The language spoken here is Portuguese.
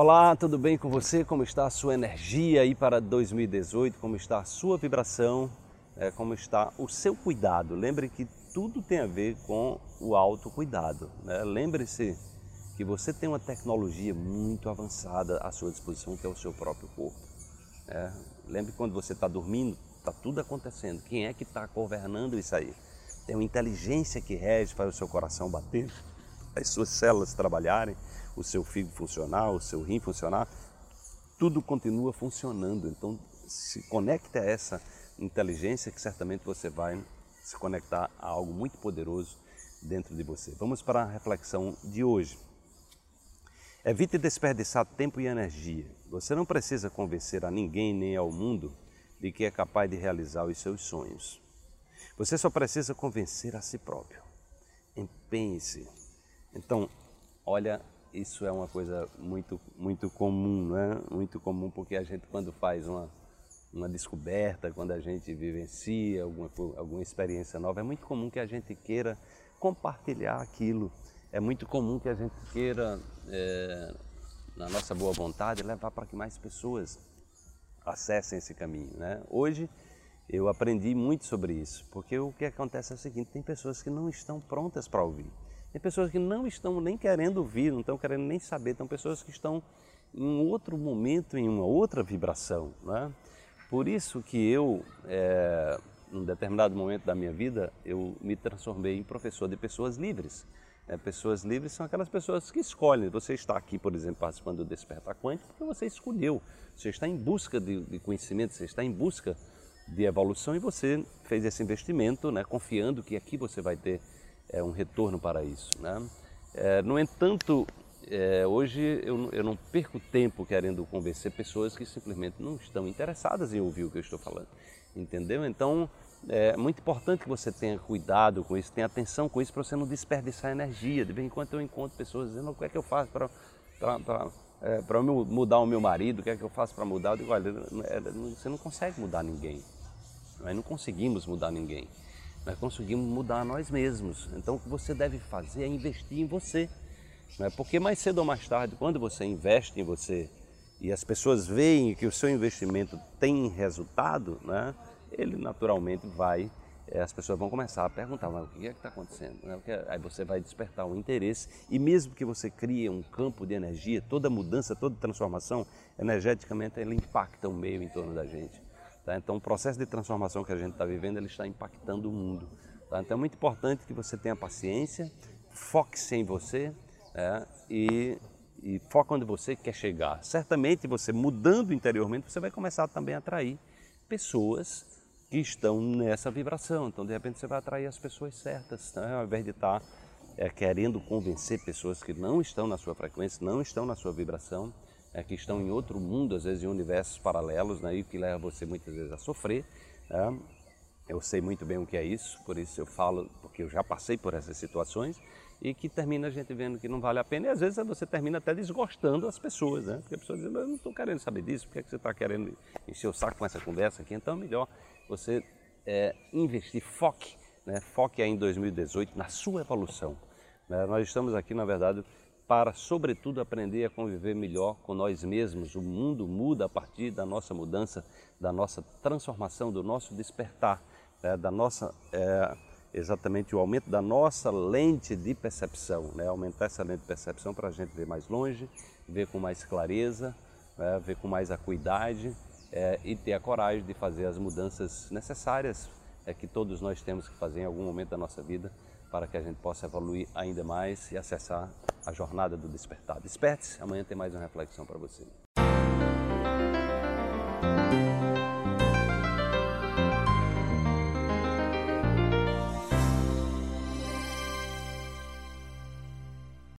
Olá, tudo bem com você? Como está a sua energia aí para 2018? Como está a sua vibração? É, como está o seu cuidado? Lembre que tudo tem a ver com o autocuidado. Né? Lembre-se que você tem uma tecnologia muito avançada à sua disposição, que é o seu próprio corpo. É, lembre quando você está dormindo, está tudo acontecendo. Quem é que está governando isso aí? Tem uma inteligência que rege, faz o seu coração bater, as suas células trabalharem, o seu fígado funcionar, o seu rim funcionar, tudo continua funcionando. Então, se conecte a essa inteligência que certamente você vai se conectar a algo muito poderoso dentro de você. Vamos para a reflexão de hoje. Evite desperdiçar tempo e energia. Você não precisa convencer a ninguém nem ao mundo de que é capaz de realizar os seus sonhos. Você só precisa convencer a si próprio. Empenhe-se. Então, olha, isso é uma coisa muito, muito comum, né? Muito comum porque a gente quando faz uma, uma descoberta, quando a gente vivencia alguma, alguma experiência nova, é muito comum que a gente queira compartilhar aquilo é muito comum que a gente queira, é, na nossa boa vontade, levar para que mais pessoas acessem esse caminho. Né? Hoje eu aprendi muito sobre isso, porque o que acontece é o seguinte: tem pessoas que não estão prontas para ouvir, tem pessoas que não estão nem querendo ouvir, não estão querendo nem saber, tem pessoas que estão em um outro momento, em uma outra vibração. Né? Por isso que eu, é, num determinado momento da minha vida, eu me transformei em professor de pessoas livres. É, pessoas livres são aquelas pessoas que escolhem. Você está aqui, por exemplo, participando do Despertar Quântico porque você escolheu. Você está em busca de, de conhecimento, você está em busca de evolução e você fez esse investimento, né, confiando que aqui você vai ter é, um retorno para isso. Né? É, no entanto, é, hoje eu, eu, não perco tempo querendo convencer pessoas que simplesmente não estão interessadas em ouvir o que eu estou falando, entendeu? Então é muito importante que você tenha cuidado com isso, tenha atenção com isso para você não desperdiçar energia. De vez em quando eu encontro pessoas dizendo o que é que eu faço para é, para mudar o meu marido, o que é que eu faço para mudar? Eu digo, olha, é, você não consegue mudar ninguém. Nós não conseguimos mudar ninguém. Nós conseguimos mudar nós mesmos. Então o que você deve fazer é investir em você. Né? Porque mais cedo ou mais tarde, quando você investe em você e as pessoas veem que o seu investimento tem resultado, né? ele naturalmente vai, eh, as pessoas vão começar a perguntar, mas o que é que está acontecendo? Né? Aí você vai despertar um interesse e mesmo que você crie um campo de energia, toda mudança, toda transformação, energeticamente ele impacta o meio em torno da gente. Tá? Então o processo de transformação que a gente está vivendo, ele está impactando o mundo. Tá? Então é muito importante que você tenha paciência, foque-se em você é, e e foque onde você quer chegar. Certamente você mudando interiormente, você vai começar também a atrair pessoas que estão nessa vibração. Então, de repente, você vai atrair as pessoas certas, né? ao invés de estar é, querendo convencer pessoas que não estão na sua frequência, não estão na sua vibração, é, que estão em outro mundo, às vezes em universos paralelos, né? e que leva você muitas vezes a sofrer. Né? Eu sei muito bem o que é isso, por isso eu falo, porque eu já passei por essas situações e que termina a gente vendo que não vale a pena e às vezes você termina até desgostando as pessoas, né? Porque a pessoa diz, eu não estou querendo saber disso, por que, é que você está querendo encher o saco com essa conversa aqui? Então é melhor você é, investir, foque, né? foque aí em 2018 na sua evolução. Né? Nós estamos aqui, na verdade, para, sobretudo, aprender a conviver melhor com nós mesmos. O mundo muda a partir da nossa mudança, da nossa transformação, do nosso despertar, né? da nossa, é, exatamente o aumento da nossa lente de percepção, né? aumentar essa lente de percepção para a gente ver mais longe, ver com mais clareza, né? ver com mais acuidade é, e ter a coragem de fazer as mudanças necessárias é, que todos nós temos que fazer em algum momento da nossa vida para que a gente possa evoluir ainda mais e acessar a jornada do despertar. Desperte-se, amanhã tem mais uma reflexão para você.